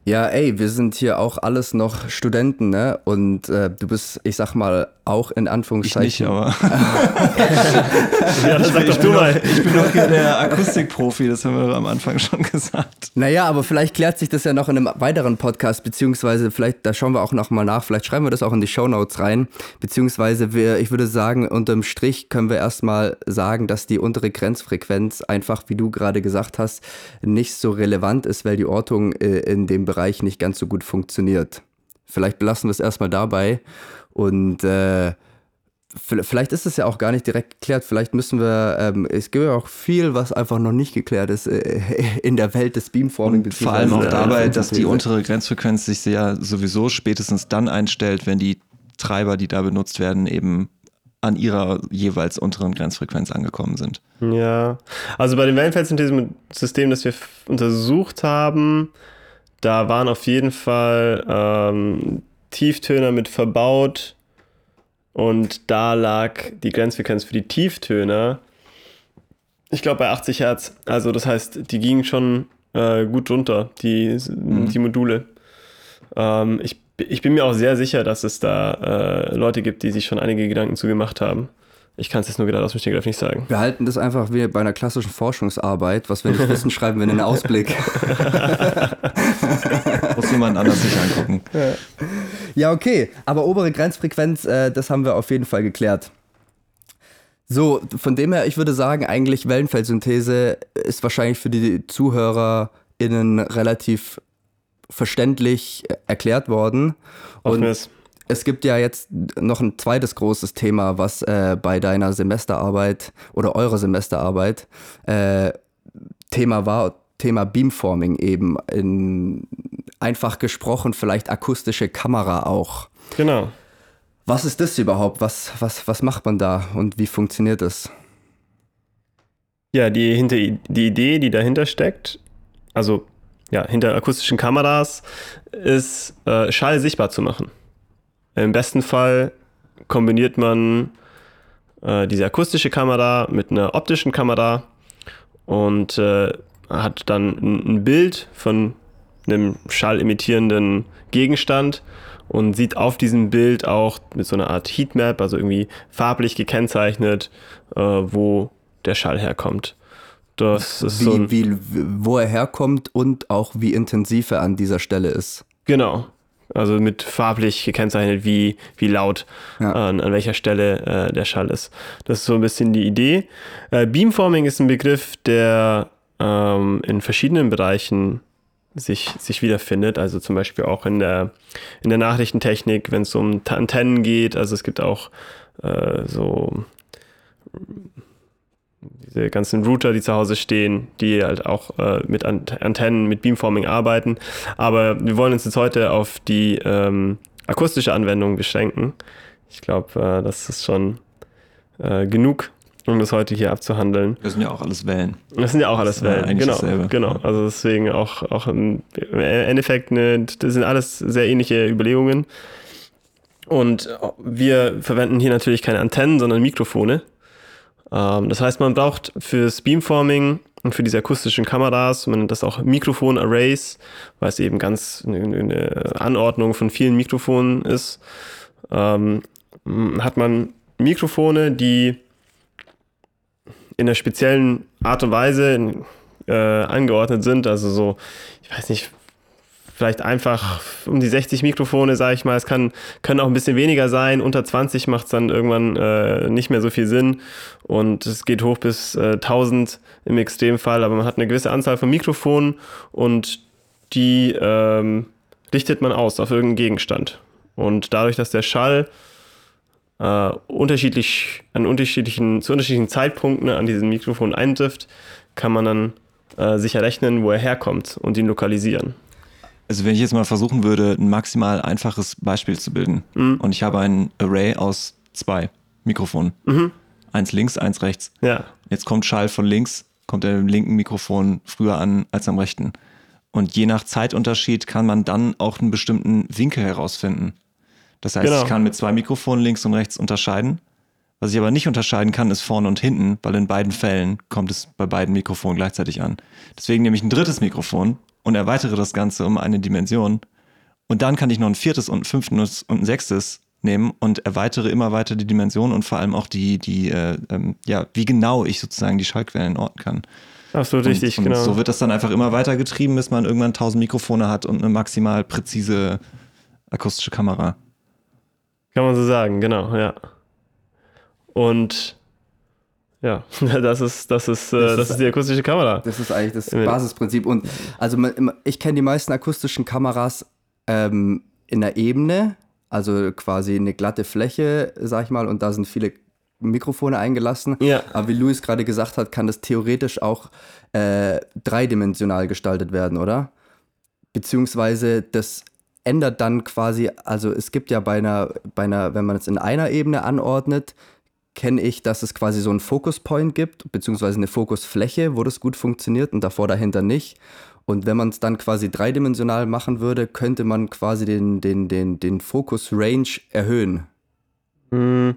Speaker 1: Ja, ey, wir sind hier auch alles noch Studenten, ne? Und äh, du bist, ich sag mal, auch in Anführungszeichen. Ich
Speaker 2: nicht, aber. ja, das sag doch du mal. Ich bin doch hier der Akustikprofi, das haben wir am Anfang schon gesagt.
Speaker 1: Naja, aber vielleicht klärt sich das ja noch in einem weiteren Podcast, beziehungsweise vielleicht, da schauen wir auch nochmal nach, vielleicht schreiben wir das auch in die Show Notes rein, beziehungsweise wir, ich würde sagen, unterm Strich können wir erstmal sagen, dass die untere Grenzfrequenz einfach, wie du gerade gesagt hast, nicht so relevant ist, weil die Ortung äh, in dem Bereich nicht ganz so gut funktioniert. Vielleicht belassen wir es erstmal dabei und äh, vielleicht ist es ja auch gar nicht direkt geklärt. Vielleicht müssen wir, ähm, es gibt ja auch viel, was einfach noch nicht geklärt ist äh, in der Welt des Beamforming.
Speaker 2: Vor allem auch dabei, dass die untere Grenzfrequenz sich ja sowieso spätestens dann einstellt, wenn die Treiber, die da benutzt werden, eben an ihrer jeweils unteren Grenzfrequenz angekommen sind.
Speaker 3: Ja, also bei dem Wellenfeldsynthese-System, das wir untersucht haben, da waren auf jeden Fall ähm, Tieftöner mit verbaut und da lag die Grenzfrequenz für die Tieftöner, ich glaube, bei 80 Hertz. Also das heißt, die gingen schon äh, gut runter, die, mhm. die Module. Ähm, ich, ich bin mir auch sehr sicher, dass es da äh, Leute gibt, die sich schon einige Gedanken zu gemacht haben. Ich kann es jetzt nur gerade aus dem Stegreif nicht sagen.
Speaker 1: Wir halten das einfach wie bei einer klassischen Forschungsarbeit. Was wir nicht wissen, schreiben wir in den Ausblick.
Speaker 2: Jemand anders sich angucken.
Speaker 1: Ja. ja, okay. Aber obere Grenzfrequenz, äh, das haben wir auf jeden Fall geklärt. So, von dem her, ich würde sagen, eigentlich Wellenfeldsynthese ist wahrscheinlich für die ZuhörerInnen relativ verständlich erklärt worden. Und es es gibt ja jetzt noch ein zweites großes Thema, was äh, bei deiner Semesterarbeit oder eurer Semesterarbeit äh, Thema war, Thema Beamforming eben. In, einfach gesprochen, vielleicht akustische Kamera auch.
Speaker 3: Genau.
Speaker 1: Was ist das überhaupt? Was, was, was macht man da und wie funktioniert das?
Speaker 3: Ja, die, hinter, die Idee, die dahinter steckt, also ja, hinter akustischen Kameras, ist äh, Schall sichtbar zu machen. Im besten Fall kombiniert man äh, diese akustische Kamera mit einer optischen Kamera und äh, hat dann ein, Bild von einem schallimittierenden Gegenstand und sieht auf diesem Bild auch mit so einer Art Heatmap, also irgendwie farblich gekennzeichnet, äh, wo der Schall herkommt.
Speaker 1: Das ist wie, so wie, wo er herkommt und auch wie intensiv er an dieser Stelle ist.
Speaker 3: Genau. Also mit farblich gekennzeichnet, wie, wie laut ja. äh, an, welcher Stelle äh, der Schall ist. Das ist so ein bisschen die Idee. Äh, Beamforming ist ein Begriff, der ähm, in verschiedenen Bereichen sich, sich wiederfindet. Also zum Beispiel auch in der, in der Nachrichtentechnik, wenn es um Antennen geht. Also es gibt auch äh, so diese ganzen Router, die zu Hause stehen, die halt auch äh, mit Antennen, mit Beamforming arbeiten. Aber wir wollen uns jetzt heute auf die ähm, akustische Anwendung beschränken. Ich glaube, äh, das ist schon äh, genug, um das heute hier abzuhandeln.
Speaker 2: Das sind ja auch alles Wellen.
Speaker 3: Das sind ja auch alles Wellen, genau. Genau. Also deswegen auch, auch im Endeffekt, eine, das sind alles sehr ähnliche Überlegungen. Und wir verwenden hier natürlich keine Antennen, sondern Mikrofone. Ähm, das heißt, man braucht fürs Beamforming und für diese akustischen Kameras, man nennt das auch Mikrofon-Arrays, weil es eben ganz eine Anordnung von vielen Mikrofonen ist, ähm, hat man Mikrofone, die in einer speziellen Art und Weise äh, angeordnet sind. Also so, ich weiß nicht, vielleicht einfach um die 60 Mikrofone, sage ich mal. Es kann, können auch ein bisschen weniger sein. Unter 20 macht es dann irgendwann äh, nicht mehr so viel Sinn. Und es geht hoch bis äh, 1000 im Extremfall. Aber man hat eine gewisse Anzahl von Mikrofonen und die ähm, richtet man aus auf irgendeinen Gegenstand. Und dadurch, dass der Schall äh, unterschiedlich, an unterschiedlichen, zu unterschiedlichen Zeitpunkten an diesen Mikrofon eintrifft, kann man dann äh, sich errechnen, wo er herkommt und ihn lokalisieren.
Speaker 2: Also wenn ich jetzt mal versuchen würde, ein maximal einfaches Beispiel zu bilden mhm. und ich habe ein Array aus zwei Mikrofonen. Mhm. Eins links, eins rechts.
Speaker 3: Ja.
Speaker 2: Jetzt kommt Schall von links, kommt der im linken Mikrofon früher an als am rechten. Und je nach Zeitunterschied kann man dann auch einen bestimmten Winkel herausfinden. Das heißt, genau. ich kann mit zwei Mikrofonen links und rechts unterscheiden. Was ich aber nicht unterscheiden kann, ist vorne und hinten, weil in beiden Fällen kommt es bei beiden Mikrofonen gleichzeitig an. Deswegen nehme ich ein drittes Mikrofon und erweitere das Ganze um eine Dimension. Und dann kann ich noch ein viertes und ein fünftes und ein sechstes nehmen und erweitere immer weiter die Dimension und vor allem auch die, die äh, ähm, ja, wie genau ich sozusagen die Schallquellen orten kann.
Speaker 3: Absolut richtig,
Speaker 2: und
Speaker 3: genau.
Speaker 2: So wird das dann einfach immer weiter getrieben, bis man irgendwann 1000 Mikrofone hat und eine maximal präzise akustische Kamera.
Speaker 3: Kann man so sagen, genau, ja. Und ja, das ist, das ist, äh, das, das ist die akustische Kamera.
Speaker 1: Das ist eigentlich das Basisprinzip. Und also ich kenne die meisten akustischen Kameras ähm, in der Ebene, also quasi eine glatte Fläche, sag ich mal, und da sind viele Mikrofone eingelassen.
Speaker 3: Ja.
Speaker 1: Aber wie Luis gerade gesagt hat, kann das theoretisch auch äh, dreidimensional gestaltet werden, oder? Beziehungsweise das ändert dann quasi, also es gibt ja bei einer, bei einer, wenn man es in einer Ebene anordnet, kenne ich, dass es quasi so einen Focus-Point gibt, beziehungsweise eine Fokusfläche, wo das gut funktioniert und davor dahinter nicht. Und wenn man es dann quasi dreidimensional machen würde, könnte man quasi den, den, den, den Fokus-Range erhöhen.
Speaker 3: Mm,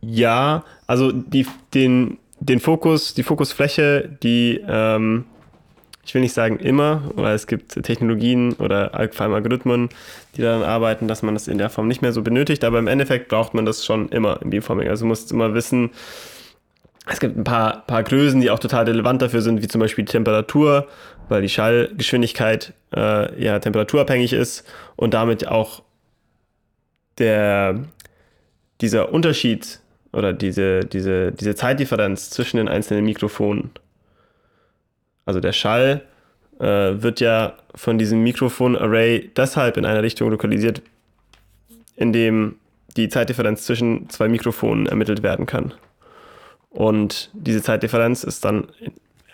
Speaker 3: ja, also die, den, den Fokus, die Fokusfläche, die, ähm, ich will nicht sagen immer, weil es gibt Technologien oder vor allem Algorithmen, die daran arbeiten, dass man das in der Form nicht mehr so benötigt, aber im Endeffekt braucht man das schon immer im Beamforming. Also du musst immer wissen, es gibt ein paar, paar Größen, die auch total relevant dafür sind, wie zum Beispiel die Temperatur, weil die Schallgeschwindigkeit äh, ja temperaturabhängig ist und damit auch der, dieser Unterschied oder diese, diese, diese Zeitdifferenz zwischen den einzelnen Mikrofonen. Also der Schall äh, wird ja von diesem Mikrofon-Array deshalb in einer Richtung lokalisiert, indem die Zeitdifferenz zwischen zwei Mikrofonen ermittelt werden kann. Und diese Zeitdifferenz ist dann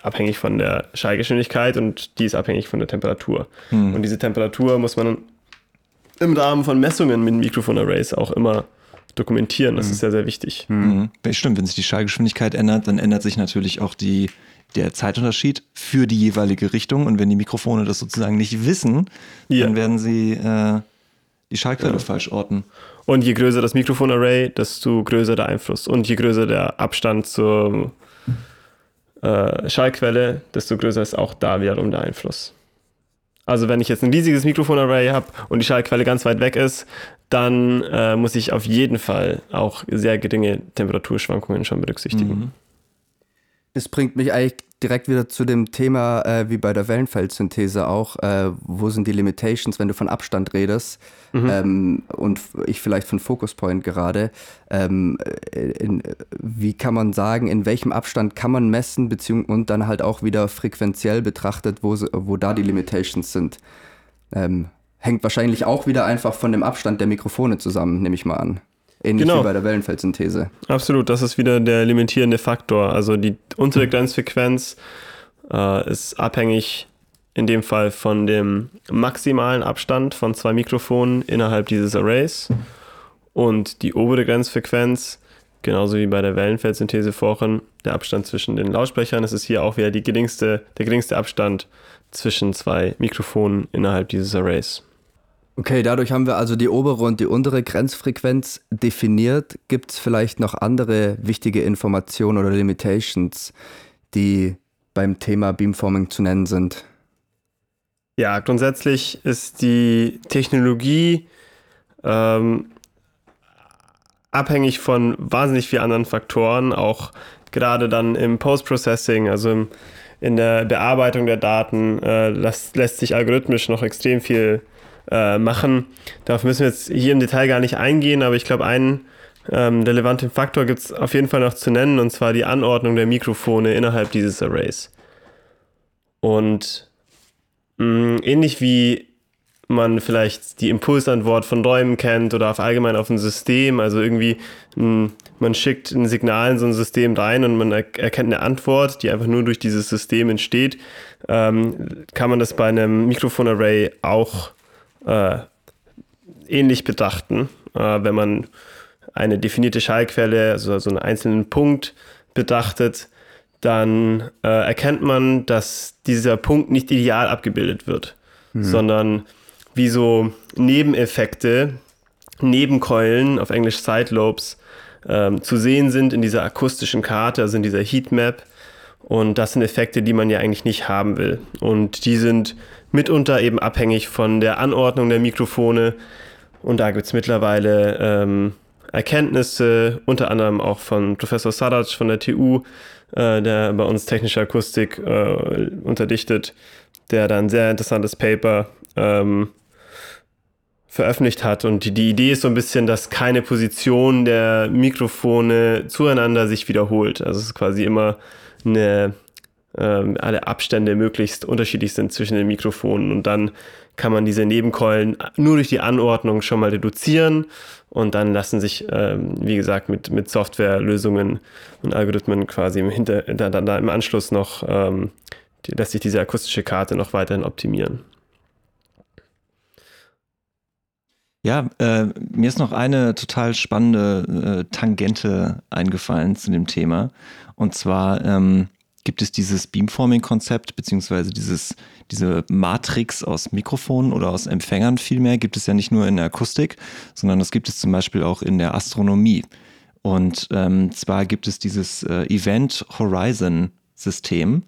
Speaker 3: abhängig von der Schallgeschwindigkeit und die ist abhängig von der Temperatur. Hm. Und diese Temperatur muss man im Rahmen von Messungen mit Mikrofonarrays auch immer dokumentieren. Das mhm. ist sehr, sehr wichtig.
Speaker 2: Mhm. Stimmt, wenn sich die Schallgeschwindigkeit ändert, dann ändert sich natürlich auch die, der Zeitunterschied für die jeweilige Richtung. Und wenn die Mikrofone das sozusagen nicht wissen, ja. dann werden sie äh, die Schallquelle ja. falsch orten.
Speaker 3: Und je größer das Mikrofonarray, desto größer der Einfluss. Und je größer der Abstand zur äh, Schallquelle, desto größer ist auch da wiederum der Einfluss. Also wenn ich jetzt ein riesiges Mikrofonarray habe und die Schallquelle ganz weit weg ist, dann äh, muss ich auf jeden Fall auch sehr geringe Temperaturschwankungen schon berücksichtigen. Mhm.
Speaker 1: Das bringt mich eigentlich direkt wieder zu dem Thema, äh, wie bei der Wellenfeldsynthese auch, äh, wo sind die Limitations, wenn du von Abstand redest mhm. ähm, und ich vielleicht von Focus Point gerade. Ähm, in, wie kann man sagen, in welchem Abstand kann man messen beziehungs und dann halt auch wieder frequenziell betrachtet, wo, wo da die Limitations sind? Ähm, hängt wahrscheinlich auch wieder einfach von dem Abstand der Mikrofone zusammen, nehme ich mal an. Ähnlich genau. wie bei der Wellenfeldsynthese.
Speaker 3: Absolut, das ist wieder der limitierende Faktor. Also die untere Grenzfrequenz äh, ist abhängig in dem Fall von dem maximalen Abstand von zwei Mikrofonen innerhalb dieses Arrays. Und die obere Grenzfrequenz, genauso wie bei der Wellenfeldsynthese vorhin, der Abstand zwischen den Lautsprechern, das ist hier auch wieder geringste, der geringste Abstand zwischen zwei Mikrofonen innerhalb dieses Arrays.
Speaker 1: Okay, dadurch haben wir also die obere und die untere Grenzfrequenz definiert. Gibt es vielleicht noch andere wichtige Informationen oder Limitations, die beim Thema Beamforming zu nennen sind?
Speaker 3: Ja, grundsätzlich ist die Technologie ähm, abhängig von wahnsinnig vielen anderen Faktoren, auch gerade dann im Post-Processing, also im, in der Bearbeitung der Daten, äh, lässt, lässt sich algorithmisch noch extrem viel äh, machen. Darauf müssen wir jetzt hier im Detail gar nicht eingehen, aber ich glaube, einen ähm, relevanten Faktor gibt es auf jeden Fall noch zu nennen, und zwar die Anordnung der Mikrofone innerhalb dieses Arrays. Und mh, mm, ähnlich wie man vielleicht die Impulsantwort von Räumen kennt oder auf allgemein auf ein System, also irgendwie mm, man schickt ein Signal in so ein System rein und man er erkennt eine Antwort, die einfach nur durch dieses System entsteht, ähm, kann man das bei einem Mikrofonarray auch äh, ähnlich betrachten, äh, wenn man eine definierte Schallquelle, also so einen einzelnen Punkt betrachtet, dann äh, erkennt man, dass dieser Punkt nicht ideal abgebildet wird, mhm. sondern wie so Nebeneffekte, Nebenkeulen, auf Englisch Side Lobes, ähm, zu sehen sind in dieser akustischen Karte, also in dieser Heatmap. Und das sind Effekte, die man ja eigentlich nicht haben will. Und die sind mitunter eben abhängig von der Anordnung der Mikrofone. Und da gibt es mittlerweile ähm, Erkenntnisse, unter anderem auch von Professor Sadac von der TU, äh, der bei uns technische Akustik äh, unterdichtet, der da ein sehr interessantes Paper ähm, veröffentlicht hat. Und die, die Idee ist so ein bisschen, dass keine Position der Mikrofone zueinander sich wiederholt. Also es ist quasi immer eine ähm, alle Abstände möglichst unterschiedlich sind zwischen den Mikrofonen und dann kann man diese Nebenkeulen nur durch die Anordnung schon mal reduzieren und dann lassen sich, ähm, wie gesagt, mit, mit Softwarelösungen und Algorithmen quasi im, Hinter, da, da im Anschluss noch, ähm, die, lässt sich diese akustische Karte noch weiterhin optimieren.
Speaker 2: Ja, äh, mir ist noch eine total spannende äh, Tangente eingefallen zu dem Thema. Und zwar ähm, gibt es dieses Beamforming-Konzept, beziehungsweise dieses, diese Matrix aus Mikrofonen oder aus Empfängern vielmehr, gibt es ja nicht nur in der Akustik, sondern das gibt es zum Beispiel auch in der Astronomie. Und ähm, zwar gibt es dieses äh, Event Horizon System,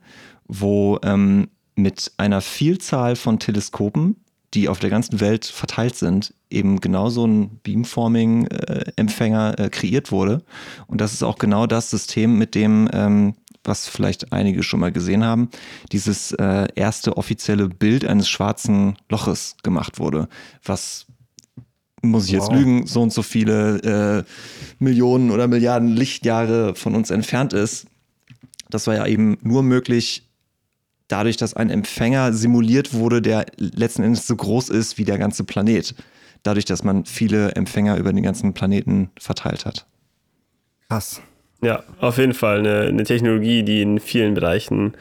Speaker 2: wo ähm, mit einer Vielzahl von Teleskopen die auf der ganzen Welt verteilt sind, eben genau so ein Beamforming-Empfänger äh, kreiert wurde. Und das ist auch genau das System, mit dem, ähm, was vielleicht einige schon mal gesehen haben, dieses äh, erste offizielle Bild eines schwarzen Loches gemacht wurde, was muss ich jetzt wow. lügen, so und so viele äh, Millionen oder Milliarden Lichtjahre von uns entfernt ist. Das war ja eben nur möglich dadurch, dass ein Empfänger simuliert wurde, der letzten Endes so groß ist wie der ganze Planet. Dadurch, dass man viele Empfänger über den ganzen Planeten verteilt hat.
Speaker 3: Krass. Ja, auf jeden Fall eine, eine Technologie, die in vielen Bereichen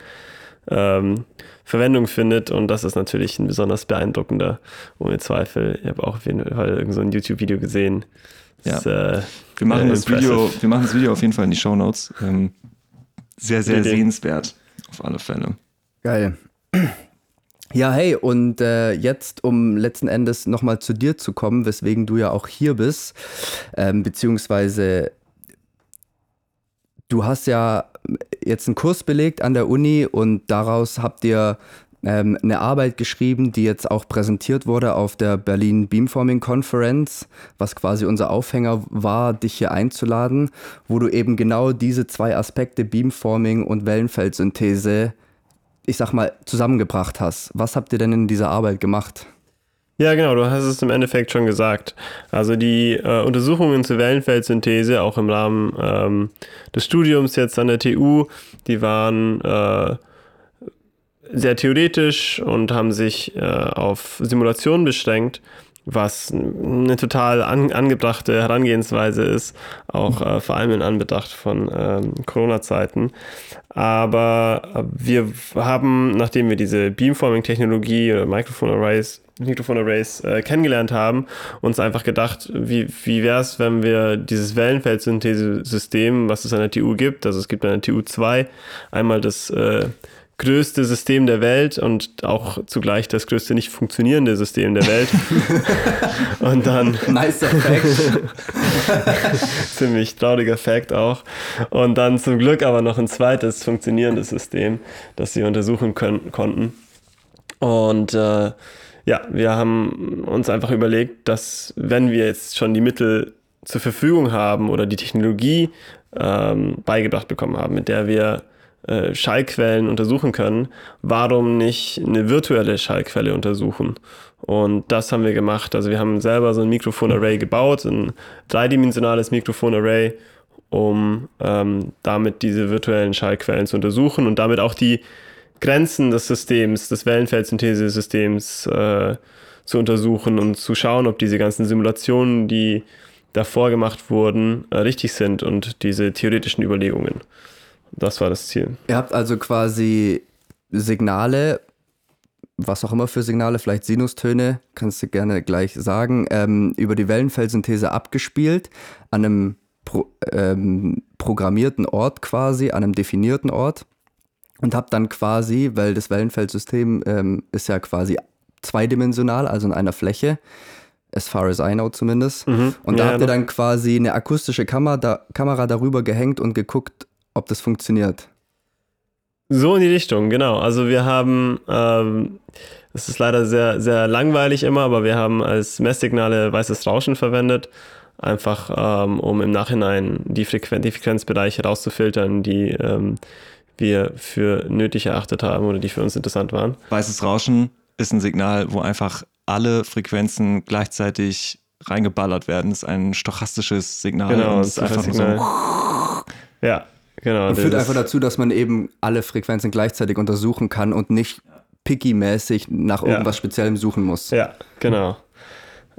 Speaker 3: ähm, Verwendung findet und das ist natürlich ein besonders beeindruckender, ohne Zweifel. Ich habe auch auf jeden Fall irgend so ein YouTube-Video gesehen.
Speaker 2: Ja. Ist, äh, wir, machen das Video, wir machen das Video auf jeden Fall in die Show Notes. Ähm, sehr, sehr sehenswert, auf alle Fälle.
Speaker 1: Geil. Ja, hey, und äh, jetzt, um letzten Endes nochmal zu dir zu kommen, weswegen du ja auch hier bist, ähm, beziehungsweise du hast ja jetzt einen Kurs belegt an der Uni und daraus habt ihr ähm, eine Arbeit geschrieben, die jetzt auch präsentiert wurde auf der Berlin Beamforming Conference, was quasi unser Aufhänger war, dich hier einzuladen, wo du eben genau diese zwei Aspekte Beamforming und Wellenfeldsynthese ich sag mal, zusammengebracht hast. Was habt ihr denn in dieser Arbeit gemacht?
Speaker 3: Ja, genau, du hast es im Endeffekt schon gesagt. Also die äh, Untersuchungen zur Wellenfeldsynthese, auch im Rahmen ähm, des Studiums jetzt an der TU, die waren äh, sehr theoretisch und haben sich äh, auf Simulationen beschränkt was eine total an, angebrachte Herangehensweise ist, auch äh, vor allem in Anbetracht von ähm, Corona-Zeiten. Aber wir haben, nachdem wir diese Beamforming-Technologie oder Microphone-Arrays Mikrofon Arrays äh, kennengelernt haben, uns einfach gedacht, wie, wie wäre es, wenn wir dieses Wellenfeldsynthese-System, was es an der TU gibt, also es gibt an der TU 2 einmal das äh, größte System der Welt und auch zugleich das größte nicht funktionierende System der Welt. und dann.
Speaker 1: Nice Fact.
Speaker 3: ziemlich trauriger Fact auch. Und dann zum Glück aber noch ein zweites funktionierendes System, das sie untersuchen können, konnten. Und äh, ja, wir haben uns einfach überlegt, dass wenn wir jetzt schon die Mittel zur Verfügung haben oder die Technologie ähm, beigebracht bekommen haben, mit der wir äh, Schallquellen untersuchen können, warum nicht eine virtuelle Schallquelle untersuchen? Und das haben wir gemacht. Also wir haben selber so ein Mikrofonarray gebaut, ein dreidimensionales Mikrofonarray, um ähm, damit diese virtuellen Schallquellen zu untersuchen und damit auch die Grenzen des Systems, des Wellenfeldsynthesesystems äh, zu untersuchen und zu schauen, ob diese ganzen Simulationen, die davor gemacht wurden, äh, richtig sind und diese theoretischen Überlegungen. Das war das Ziel.
Speaker 1: Ihr habt also quasi Signale, was auch immer für Signale, vielleicht Sinustöne, kannst du gerne gleich sagen, ähm, über die Wellenfeldsynthese abgespielt, an einem pro, ähm, programmierten Ort quasi, an einem definierten Ort und habt dann quasi, weil das Wellenfeldsystem ähm, ist ja quasi zweidimensional, also in einer Fläche, as far as I know zumindest. Mhm. Und da ja, habt ihr dann quasi eine akustische Kamera, da, Kamera darüber gehängt und geguckt, ob das funktioniert.
Speaker 3: So in die Richtung, genau. Also wir haben, ähm, ist leider sehr, sehr langweilig immer, aber wir haben als Messsignale weißes Rauschen verwendet, einfach ähm, um im Nachhinein die, Frequen die Frequenzbereiche rauszufiltern, die ähm, wir für nötig erachtet haben oder die für uns interessant waren.
Speaker 2: Weißes Rauschen ist ein Signal, wo einfach alle Frequenzen gleichzeitig reingeballert werden. Das ist ein stochastisches Signal.
Speaker 3: Genau, das ist einfach Signal. So ja, Genau.
Speaker 1: Und führt einfach dazu, dass man eben alle Frequenzen gleichzeitig untersuchen kann und nicht picky-mäßig nach
Speaker 3: Ja.
Speaker 1: irgendwas Speziellem suchen muss.
Speaker 3: Ja, genau.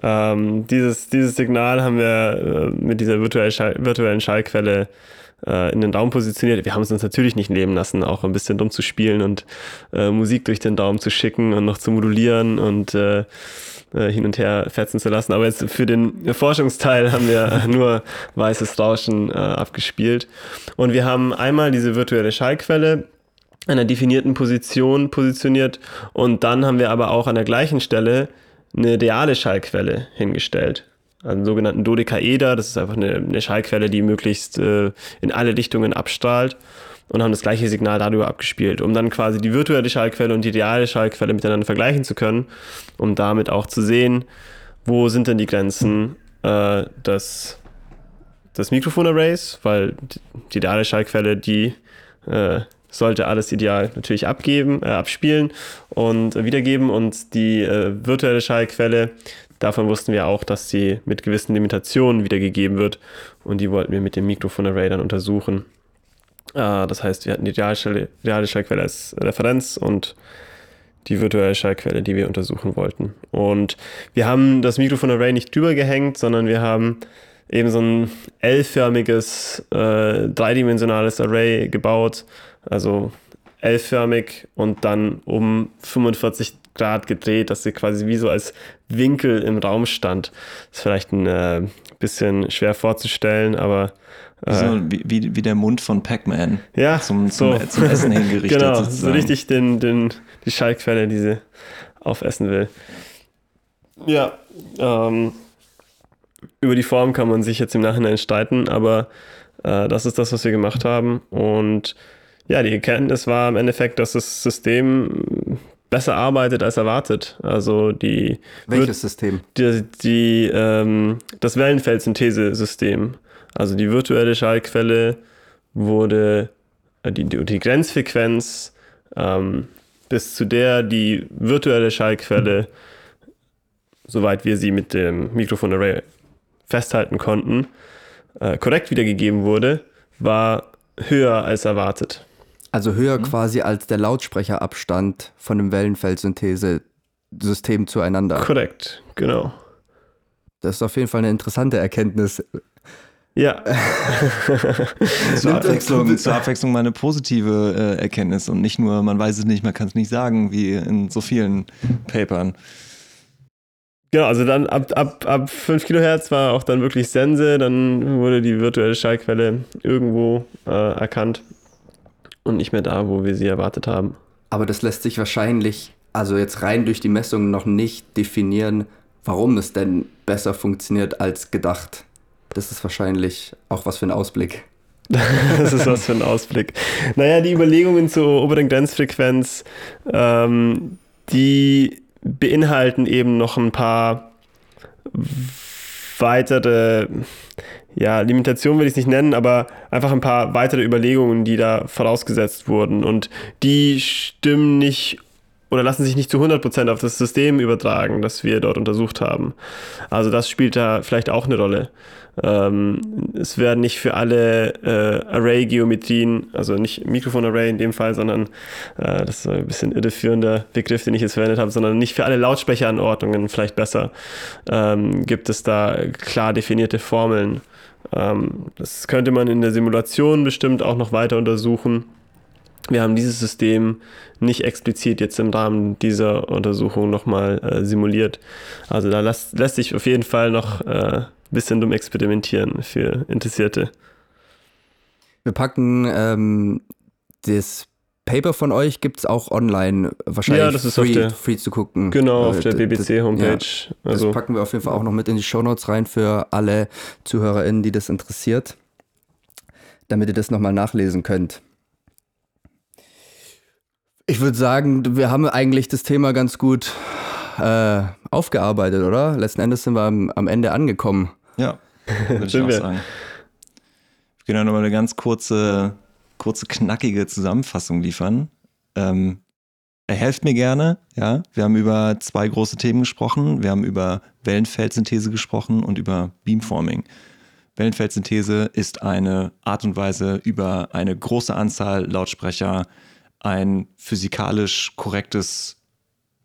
Speaker 3: Ähm, dieses, dieses Signal haben wir äh, mit dieser virtuell Schall, virtuellen Schallquelle äh, in den Daumen positioniert. Wir haben es uns natürlich nicht nehmen lassen, auch ein bisschen dumm zu spielen und äh, Musik durch den Daumen zu schicken und noch zu modulieren und äh, äh, hin und her fetzen zu lassen. Aber jetzt für den Forschungsteil haben wir nur weißes Rauschen äh, abgespielt. Und wir haben einmal diese virtuelle Schallquelle einer definierten Position positioniert und dann haben wir aber auch an der gleichen Stelle eine reale Schallquelle hingestellt. Einen sogenannten Dodekaeder, das ist einfach eine, eine Schallquelle, die möglichst äh, in alle Richtungen abstrahlt und haben das gleiche Signal darüber abgespielt, um dann quasi die virtuelle Schallquelle und die reale Schallquelle miteinander vergleichen zu können, um damit auch zu sehen, wo sind denn die Grenzen äh, des, des Mikrofonarrays, weil die, die reale Schallquelle, die äh, sollte alles ideal natürlich abgeben, äh, abspielen und wiedergeben und die äh, virtuelle Schallquelle, davon wussten wir auch, dass sie mit gewissen Limitationen wiedergegeben wird und die wollten wir mit dem Mikrofonarray dann untersuchen. Äh, das heißt, wir hatten die reale, Schall- reale Schallquelle als Referenz und die virtuelle Schallquelle, die wir untersuchen wollten. Und wir haben das Mikrofonarray nicht drüber gehängt, sondern wir haben eben so ein L-förmiges, äh, dreidimensionales Array gebaut, also L-förmig und dann um 45 Grad gedreht, dass sie quasi wie so als Winkel im Raum stand. ist vielleicht ein äh, bisschen schwer vorzustellen, aber
Speaker 2: Wie, so, wie, wie, wie der Mund von Pac-Man.
Speaker 3: ja,
Speaker 2: Zum, zum,
Speaker 3: so.
Speaker 2: zum Essen hingerichtet.
Speaker 3: genau, so
Speaker 2: sozusagen.
Speaker 3: richtig den, den, die Schallquelle, die sie aufessen will. Ja, ähm, über die Form kann man sich jetzt im Nachhinein streiten, aber äh, das ist das, was wir gemacht haben. Und ja, die Erkenntnis war im Endeffekt, dass das System besser arbeitet als erwartet. Also die
Speaker 1: Welches System?
Speaker 3: die, die, ähm, das Wellenfeldsynthesesystem, also die virtuelle Schallquelle, wurde äh, die, die, die Grenzfrequenz, ähm, bis zu der die virtuelle Schallquelle, soweit wir sie mit dem Mikrofonarray festhalten konnten, äh, korrekt wiedergegeben wurde, war höher als erwartet.
Speaker 1: Also höher quasi als der Lautsprecherabstand von dem Wellenfeldsynthese-System zueinander.
Speaker 3: Korrekt, genau.
Speaker 1: Das ist auf jeden Fall eine interessante Erkenntnis.
Speaker 3: Ja,
Speaker 2: zur, Abwechslung, zur Abwechslung mal eine positive äh, Erkenntnis und nicht nur, man weiß es nicht, man kann es nicht sagen, wie in so vielen Papern.
Speaker 3: Genau, also dann ab, ab, ab 5 Kilohertz war auch dann wirklich Sense, dann wurde die virtuelle Schallquelle irgendwo äh, erkannt und nicht mehr da, wo wir sie erwartet haben.
Speaker 1: Aber das lässt sich wahrscheinlich, also jetzt rein durch die Messung noch nicht definieren, warum es denn besser funktioniert als gedacht. Das ist wahrscheinlich auch was für ein Ausblick.
Speaker 3: das ist was für ein Ausblick. Naja, die Überlegungen zur oberen Grenzfrequenz, ähm, die beinhalten eben noch ein paar weitere, ja, Limitationen will ich es nicht nennen, aber einfach ein paar weitere Überlegungen, die da vorausgesetzt wurden. Und die stimmen nicht oder lassen sich nicht zu 100% auf das System übertragen, das wir dort untersucht haben. Also das spielt da vielleicht auch eine Rolle. Ähm, es werden nicht für alle äh, Array-Geometrien, also nicht Mikrofon-Array in dem Fall, sondern äh, das ist ein bisschen irreführender Begriff, den ich jetzt verwendet habe, sondern nicht für alle Lautsprecheranordnungen vielleicht besser, ähm, gibt es da klar definierte Formeln. Ähm, das könnte man in der Simulation bestimmt auch noch weiter untersuchen. Wir haben dieses System nicht explizit jetzt im Rahmen dieser Untersuchung nochmal äh, simuliert. Also da lässt, lässt sich auf jeden Fall noch ein äh, bisschen dumm experimentieren für Interessierte.
Speaker 1: Wir packen ähm, das Paper von euch, gibt es auch online wahrscheinlich
Speaker 3: Ja, das ist
Speaker 1: free,
Speaker 3: der-
Speaker 1: free zu gucken.
Speaker 3: Genau,
Speaker 1: Äh,
Speaker 3: auf der
Speaker 1: d- d-
Speaker 3: BBC-Homepage.
Speaker 1: Das
Speaker 3: also
Speaker 1: packen wir auf jeden Fall auch noch mit in die Shownotes rein für alle ZuhörerInnen, die das interessiert, damit ihr das nochmal nachlesen könnt. Ich würde sagen, wir haben eigentlich das Thema ganz gut äh, aufgearbeitet, oder? Letzten Endes sind wir am, am Ende angekommen.
Speaker 2: Ja, würde ich auch
Speaker 3: wir.
Speaker 2: sagen. Wir können ja nochmal eine ganz kurze, kurze, knackige Zusammenfassung liefern. Ähm, helft mir gerne, ja. Wir haben über zwei große Themen gesprochen. Wir haben über Wellenfeldsynthese gesprochen und über Beamforming. Wellenfeldsynthese ist eine Art und Weise, über eine große Anzahl Lautsprecher ein physikalisch korrektes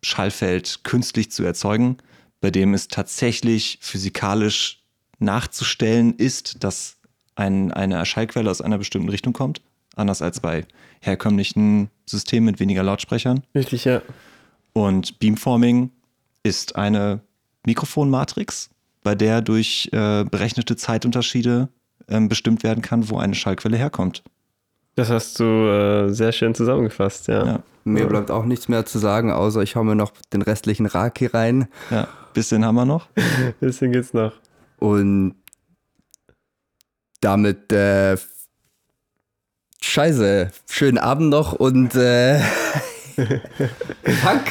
Speaker 2: Schallfeld künstlich zu erzeugen, bei dem es tatsächlich physikalisch nachzustellen ist, dass ein, eine Schallquelle aus einer bestimmten Richtung kommt. Anders als bei herkömmlichen Systemen mit weniger Lautsprechern.
Speaker 3: Richtig, ja.
Speaker 2: Und Beamforming ist eine Mikrofonmatrix, bei der durch äh, berechnete Zeitunterschiede äh, bestimmt werden kann, wo eine Schallquelle herkommt.
Speaker 3: Das hast du äh, sehr schön zusammengefasst, ja.
Speaker 2: Ja.
Speaker 1: Mir bleibt auch nichts mehr zu sagen, außer ich hau mir noch den restlichen Raki rein.
Speaker 2: Ja, bisschen haben wir noch.
Speaker 3: Bisschen geht's noch.
Speaker 1: Und damit äh, Scheiße, schönen Abend noch und äh, Fuck.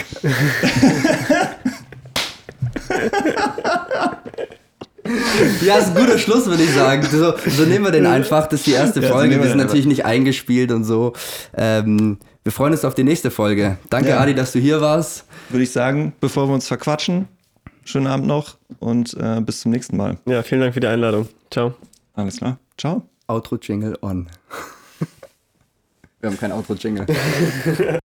Speaker 1: Ja, ist ein guter Schluss, würde ich sagen. So, so nehmen wir den einfach. Das ist die erste
Speaker 2: Ja, so
Speaker 1: Folge.
Speaker 2: nehmen wir
Speaker 1: sind natürlich nicht eingespielt und so. Ähm, wir freuen uns auf die nächste Folge. Danke,
Speaker 2: Ja.
Speaker 1: Adi, dass du hier warst.
Speaker 2: Würde ich sagen, bevor wir uns verquatschen, schönen Abend noch und äh, bis zum nächsten Mal.
Speaker 3: Ja, vielen Dank für die Einladung. Ciao.
Speaker 2: Alles klar. Ciao.
Speaker 1: Outro-Jingle on. Wir haben kein Outro-Jingle.